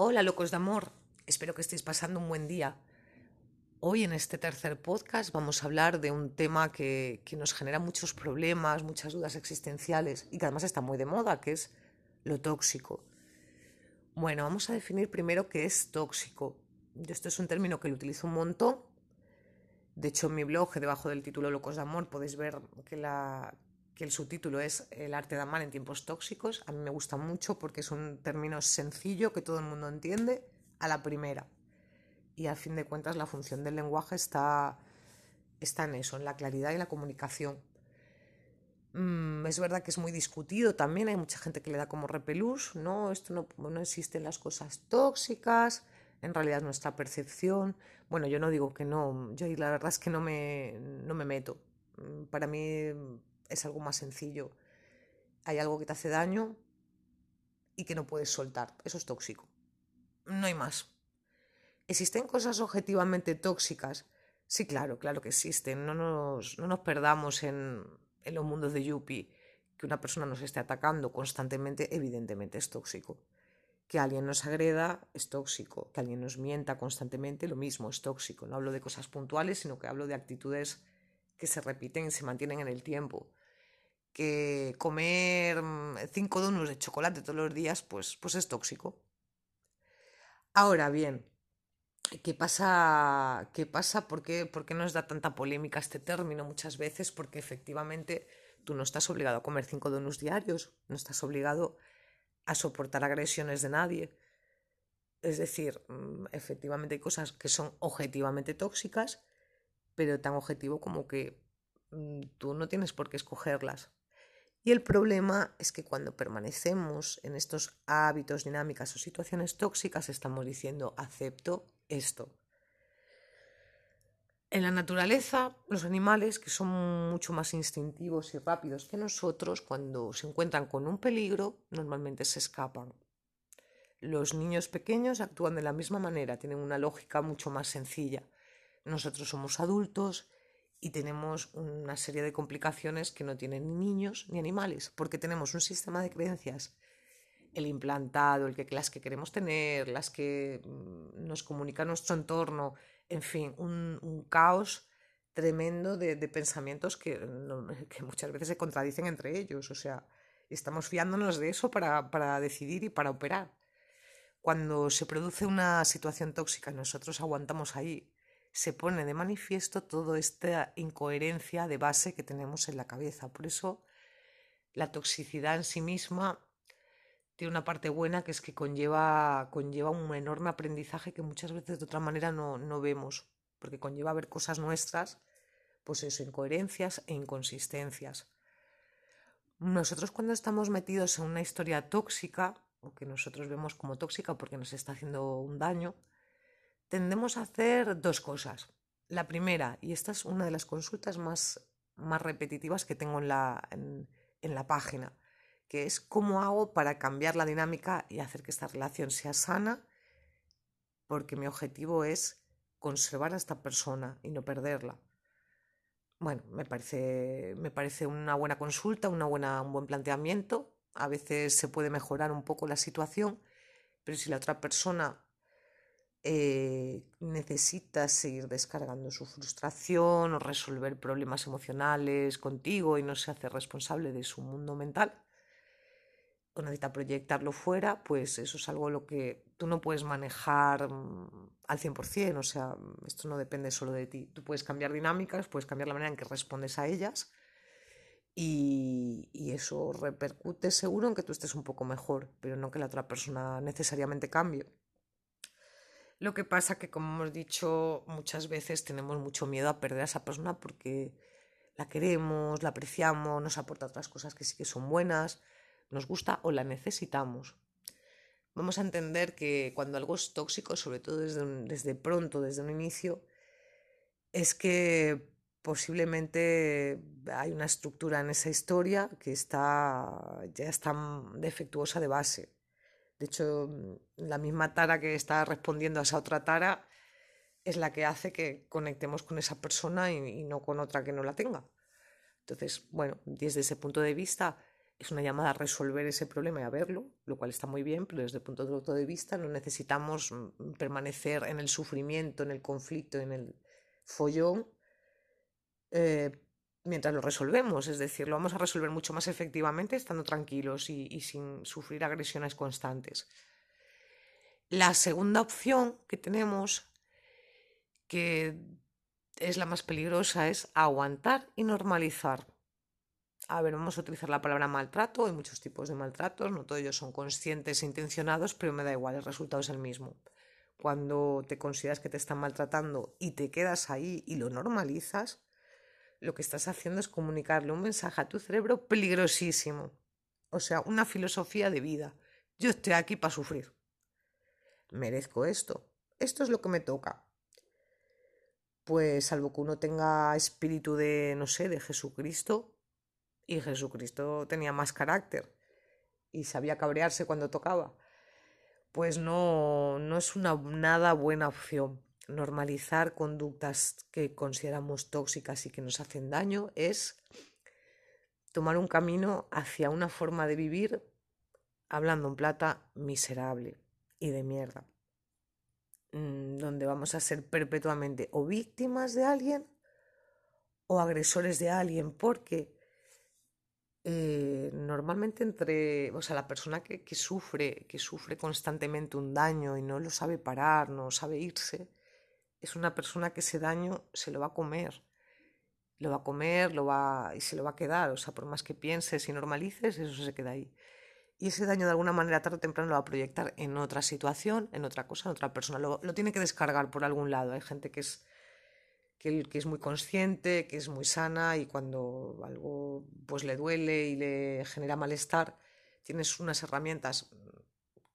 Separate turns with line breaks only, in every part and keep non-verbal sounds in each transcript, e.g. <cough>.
Hola locos de amor, espero que estéis pasando un buen día. Hoy en este tercer podcast vamos a hablar de un tema que, nos genera muchos problemas, muchas dudas existenciales y que además está muy de moda, que es lo tóxico. Bueno, vamos a definir primero qué es tóxico. Esto es un término que lo utilizo un montón. De hecho, en mi blog, debajo del título Locos de Amor, podéis ver que, la, que el subtítulo es El arte de amar en tiempos tóxicos. A mí me gusta mucho porque es un término sencillo que todo el mundo entiende a la primera. Y a fin de cuentas la función del lenguaje está, está en eso, en la claridad y la comunicación. Mm, es verdad que es muy discutido también, hay mucha gente que le da como repelús, no, esto no, no existen las cosas tóxicas, en realidad nuestra percepción. Bueno, yo no digo que no, yo la verdad es que no me, no me meto. Mm, para mí es algo más sencillo. Hay algo que te hace daño y que no puedes soltar. Eso es tóxico. No hay más. ¿Existen cosas objetivamente tóxicas? Sí, claro, claro que existen. No nos, no nos perdamos en, en los mundos de Yuppie. Que una persona nos esté atacando constantemente, evidentemente es tóxico. Que alguien nos agreda es tóxico. Que alguien nos mienta constantemente, lo mismo, es tóxico. No hablo de cosas puntuales, sino que hablo de actitudes que se repiten y se mantienen en el tiempo que comer mm, cinco donuts de chocolate todos los días, pues, pues es tóxico. Ahora bien, ¿qué pasa? ¿Qué pasa? ¿Por qué, ¿Por qué nos da tanta polémica este término muchas veces? Porque efectivamente tú no estás obligado a comer cinco donuts diarios, no estás obligado a soportar agresiones de nadie. Es decir, mm, efectivamente hay cosas que son objetivamente tóxicas, pero tan objetivo como que mm, tú no tienes por qué escogerlas. Y el problema es que cuando permanecemos en estos hábitos, dinámicas o situaciones tóxicas, estamos diciendo acepto esto. En la naturaleza, los animales, que son mucho más instintivos y rápidos que nosotros, cuando se encuentran con un peligro, normalmente se escapan. Los niños pequeños actúan de la misma manera, tienen una lógica mucho más sencilla. Nosotros somos adultos y tenemos una serie de complicaciones que no tienen ni niños ni animales, porque tenemos un sistema de creencias, el implantado, el que, las que queremos tener, las que mm, nos comunica nuestro entorno, en fin, un, caos tremendo de, pensamientos que, <laughs> que, muchas veces se contradicen entre ellos, o sea, estamos fiándonos de eso para, para decidir y para operar. Cuando se produce una situación tóxica, nosotros aguantamos ahí se pone de manifiesto toda esta incoherencia de base que tenemos en la cabeza. Por eso la toxicidad en sí misma tiene una parte buena que es que conlleva, conlleva un enorme aprendizaje que muchas veces de otra manera no, no vemos, porque conlleva ver cosas nuestras, pues eso, incoherencias e inconsistencias. Nosotros cuando estamos metidos en una historia tóxica, o que nosotros vemos como tóxica porque nos está haciendo un daño, tendemos a hacer dos cosas. La primera, y esta es una de las consultas más, más repetitivas que tengo en la, en, la página, que es cómo hago para cambiar la dinámica y hacer que esta relación sea sana, porque mi objetivo es conservar a esta persona y no perderla. Bueno, me parece, me parece una buena consulta, una buena, un buen planteamiento. A veces se puede mejorar un poco la situación, pero si la otra persona eh, necesitas seguir descargando su frustración o resolver problemas emocionales contigo y no se hace responsable de su mundo mental o necesita proyectarlo fuera, pues eso es algo lo que tú no puedes manejar mm, al 100%, o sea, esto no depende solo de ti. Tú puedes cambiar dinámicas, puedes cambiar la manera en que respondes a ellas y, y eso repercute seguro en que tú estés un poco mejor, pero no que la otra persona necesariamente cambie. Lo que pasa que, como hemos dicho, muchas veces tenemos mucho miedo a perder a esa persona porque la queremos, la apreciamos, nos aporta otras cosas que sí que son buenas, nos gusta o la necesitamos. Vamos a entender que cuando algo es tóxico, sobre todo desde, desde pronto, desde un inicio, es que posiblemente hay una estructura en esa historia que está, ya está defectuosa de base. De hecho, la misma tara que está respondiendo a esa otra tara es la que hace que conectemos con esa persona y, no con otra que no la tenga. Entonces, bueno, desde ese punto de vista, es una llamada a resolver ese problema y a verlo, lo cual está muy bien, pero desde el punto de vista no necesitamos mm, permanecer en el sufrimiento, en el conflicto, en el follón, eh, mientras lo resolvemos. Es decir, lo vamos a resolver mucho más efectivamente estando tranquilos y sin sufrir agresiones constantes. La segunda opción que tenemos, que es la más peligrosa, es aguantar y normalizar a ver, vamos a utilizar la palabra maltrato, hay muchos tipos de maltratos, no todos ellos son conscientes e intencionados, pero me da igual, el resultado es el mismo. Cuando te consideras que te están maltratando y te quedas ahí y lo normalizas, lo que estás haciendo es comunicarle un mensaje a tu cerebro peligrosísimo. O sea, una filosofía de vida. Yo estoy aquí para sufrir. Merezco esto. Esto es lo que me toca. Pues salvo que uno tenga espíritu de, no sé, de Jesucristo, y Jesucristo tenía más carácter y sabía cabrearse cuando tocaba, pues no, no es una nada buena opción. Normalizar conductas que consideramos tóxicas y que nos hacen daño es tomar un camino hacia una forma de vivir, hablando en plata, miserable y de mierda, mm, donde vamos a ser perpetuamente o víctimas de alguien o agresores de alguien, porque eh, normalmente entre, o sea, la persona que, que, sufre, que sufre constantemente un daño y no lo sabe parar, no sabe irse, es una persona que ese daño se lo va a comer. Lo va a comer, lo va y se lo va a quedar. O sea, por más que pienses y normalices, eso se queda ahí. Y ese daño de alguna manera tarde o temprano lo va a proyectar en otra situación, en otra cosa, en otra persona. Lo, lo tiene que descargar por algún lado. Hay gente que es que, es muy consciente, que es muy sana y cuando algo pues le duele y le genera malestar, tienes unas herramientas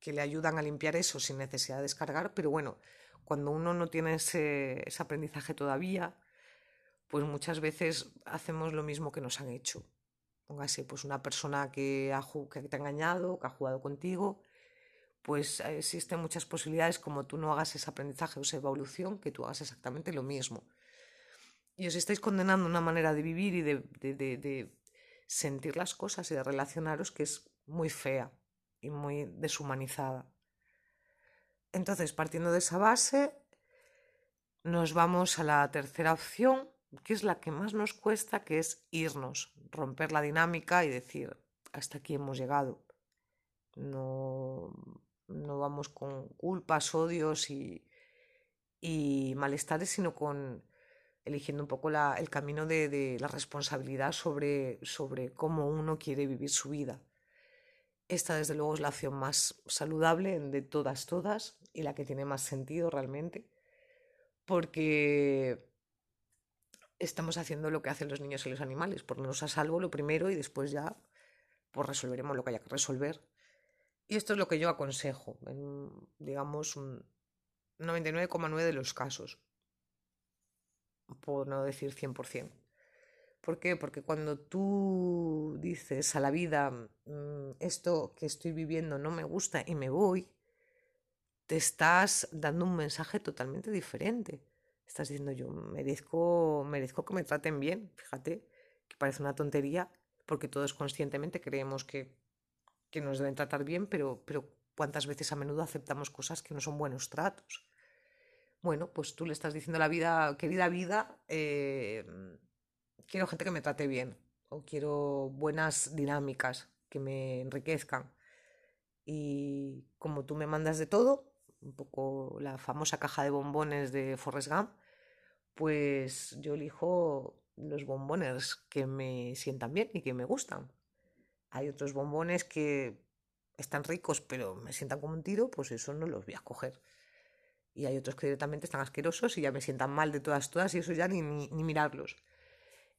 que le ayudan a limpiar eso sin necesidad de descargar, pero bueno, cuando uno no tiene ese, ese aprendizaje todavía, pues muchas veces hacemos lo mismo que nos han hecho. Póngase, pues una persona que, ha, que te ha engañado, que ha jugado contigo, pues existen muchas posibilidades como tú no hagas ese aprendizaje o esa evolución, que tú hagas exactamente lo mismo y os estáis condenando una manera de vivir y de, de, de, sentir las cosas y de relacionaros que es muy fea y muy deshumanizada. Entonces, partiendo de esa base, nos vamos a la tercera opción, que es la que más nos cuesta, que es irnos, romper la dinámica y decir, hasta aquí hemos llegado. No, no vamos con culpas, odios y, y malestares, sino con eligiendo un poco la, el camino de, de, la responsabilidad sobre, sobre cómo uno quiere vivir su vida. Esta, desde luego, es la opción más saludable de todas, todas, y la que tiene más sentido realmente, porque estamos haciendo lo que hacen los niños y los animales, ponernos a salvo lo primero y después ya pues resolveremos lo que haya que resolver. Y esto es lo que yo aconsejo, en, digamos, un 99,9 de los casos por no decir 100%. ¿Por qué? Porque cuando tú dices a la vida, mm, esto que estoy viviendo no me gusta y me voy, te estás dando un mensaje totalmente diferente. Estás diciendo, yo merezco, merezco que me traten bien. Fíjate, que parece una tontería, porque todos conscientemente creemos que, que nos deben tratar bien, pero, pero cuántas veces a menudo aceptamos cosas que no son buenos tratos bueno, pues tú le estás diciendo a la vida, querida vida, eh, quiero gente que me trate bien o quiero buenas dinámicas que me enriquezcan. Y como tú me mandas de todo, un poco la famosa caja de bombones de Forrest Gump, pues yo elijo los bombones que me sientan bien y que me gustan. Hay otros bombones que están ricos pero me sientan como un tiro, pues eso no los voy a coger y hay otros que directamente están asquerosos y ya me sientan mal de todas, todas y eso ya ni, ni, mirarlos.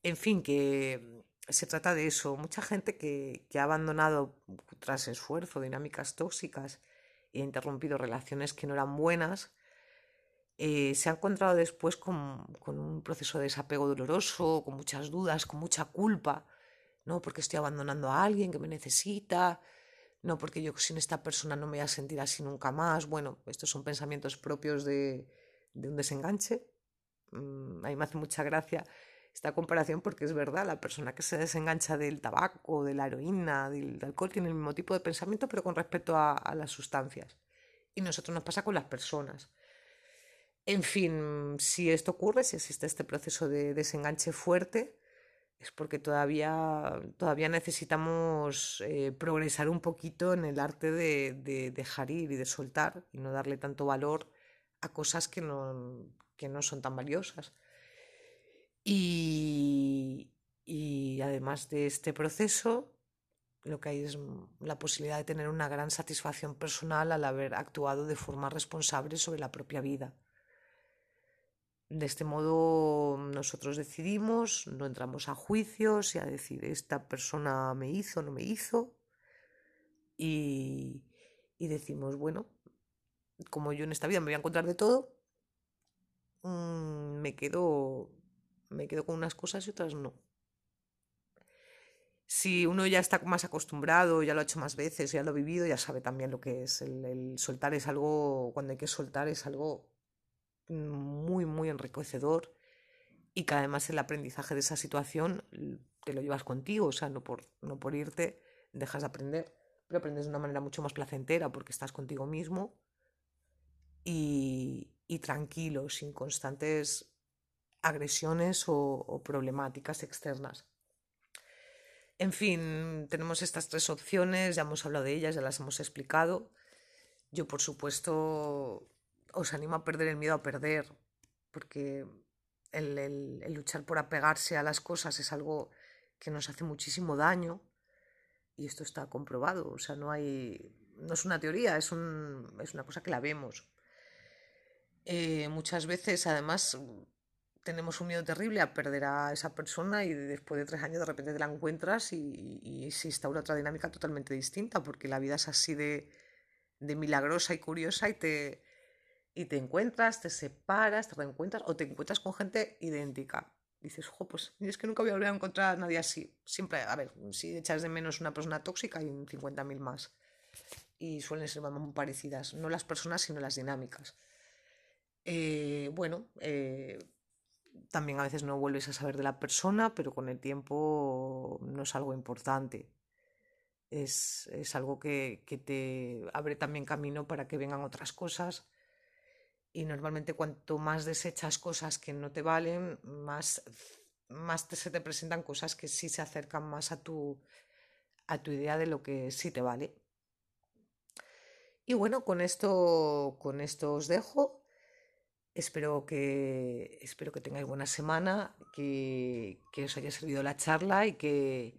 En fin, que se trata de eso. Mucha gente que, que ha abandonado tras esfuerzo dinámicas tóxicas e ha interrumpido relaciones que no eran buenas, eh, se ha encontrado después con, con, un proceso de desapego doloroso, con muchas dudas, con mucha culpa, ¿no? Porque estoy abandonando a alguien que me necesita, no porque yo sin esta persona no me voy a sentir así nunca más. Bueno, estos son pensamientos propios de, de un desenganche. Mm, a mí me hace mucha gracia esta comparación porque es verdad, la persona que se desengancha del tabaco, de la heroína, del, alcohol, tiene el mismo tipo de pensamiento, pero con respecto a, a las sustancias. Y nosotros nos pasa con las personas. En fin, si esto ocurre, si existe este proceso de desenganche fuerte, es porque todavía, todavía necesitamos eh, progresar un poquito en el arte de, de, dejar ir y de soltar y no darle tanto valor a cosas que no, que no son tan valiosas. Y, además de este proceso, lo que hay es la posibilidad de tener una gran satisfacción personal al haber actuado de forma responsable sobre la propia vida. De este modo nosotros decidimos, no entramos a juicios y a decir esta persona me hizo, no me hizo. Y, decimos, bueno, como yo en esta vida me voy a encontrar de todo, mmm, me quedo me quedo con unas cosas y otras no. Si uno ya está más acostumbrado, ya lo ha hecho más veces, ya lo ha vivido, ya sabe también lo que es. El, soltar es algo, cuando hay que soltar es algo muy, muy enriquecedor y que además el aprendizaje de esa situación te lo llevas contigo, o sea, no por, no por irte dejas de aprender, pero aprendes de una manera mucho más placentera porque estás contigo mismo y tranquilo, sin constantes agresiones o, problemáticas externas. En fin, tenemos estas tres opciones, ya hemos hablado de ellas, ya las hemos explicado. Yo, por supuesto, os animo a perder el miedo a perder, porque el, luchar por apegarse a las cosas es algo que nos hace muchísimo daño y esto está comprobado, o sea, no hay, no es una teoría, es una cosa que la vemos. Eh, muchas veces, además, tenemos un miedo terrible a perder a esa persona y después de tres años de repente te la encuentras y, y, se instaura otra dinámica totalmente distinta, porque la vida es así de, de milagrosa y curiosa y te, y te encuentras, te separas, te reencuentras o te encuentras con gente idéntica. Dices, ojo, pues es que nunca voy a volver a encontrar a nadie así. Siempre, a ver, si echas de menos una persona tóxica hay 50.000 más. Y suelen ser muy parecidas, no las personas, sino las dinámicas. Eh, bueno, eh, también a veces no vuelves a saber de la persona, pero con el tiempo no es algo importante. Es, es algo que, que te abre también camino para que vengan otras cosas y normalmente cuanto más desechas cosas que no te valen, más, más te, se te presentan cosas que sí se acercan más a tu, a tu idea de lo que sí te vale. Y bueno, con esto, con esto os dejo. Espero que, espero que tengáis buena semana, que, que os haya servido la charla y que,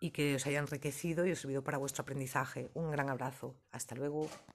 y que os haya enriquecido y os servido para vuestro aprendizaje. Un gran abrazo. Hasta luego.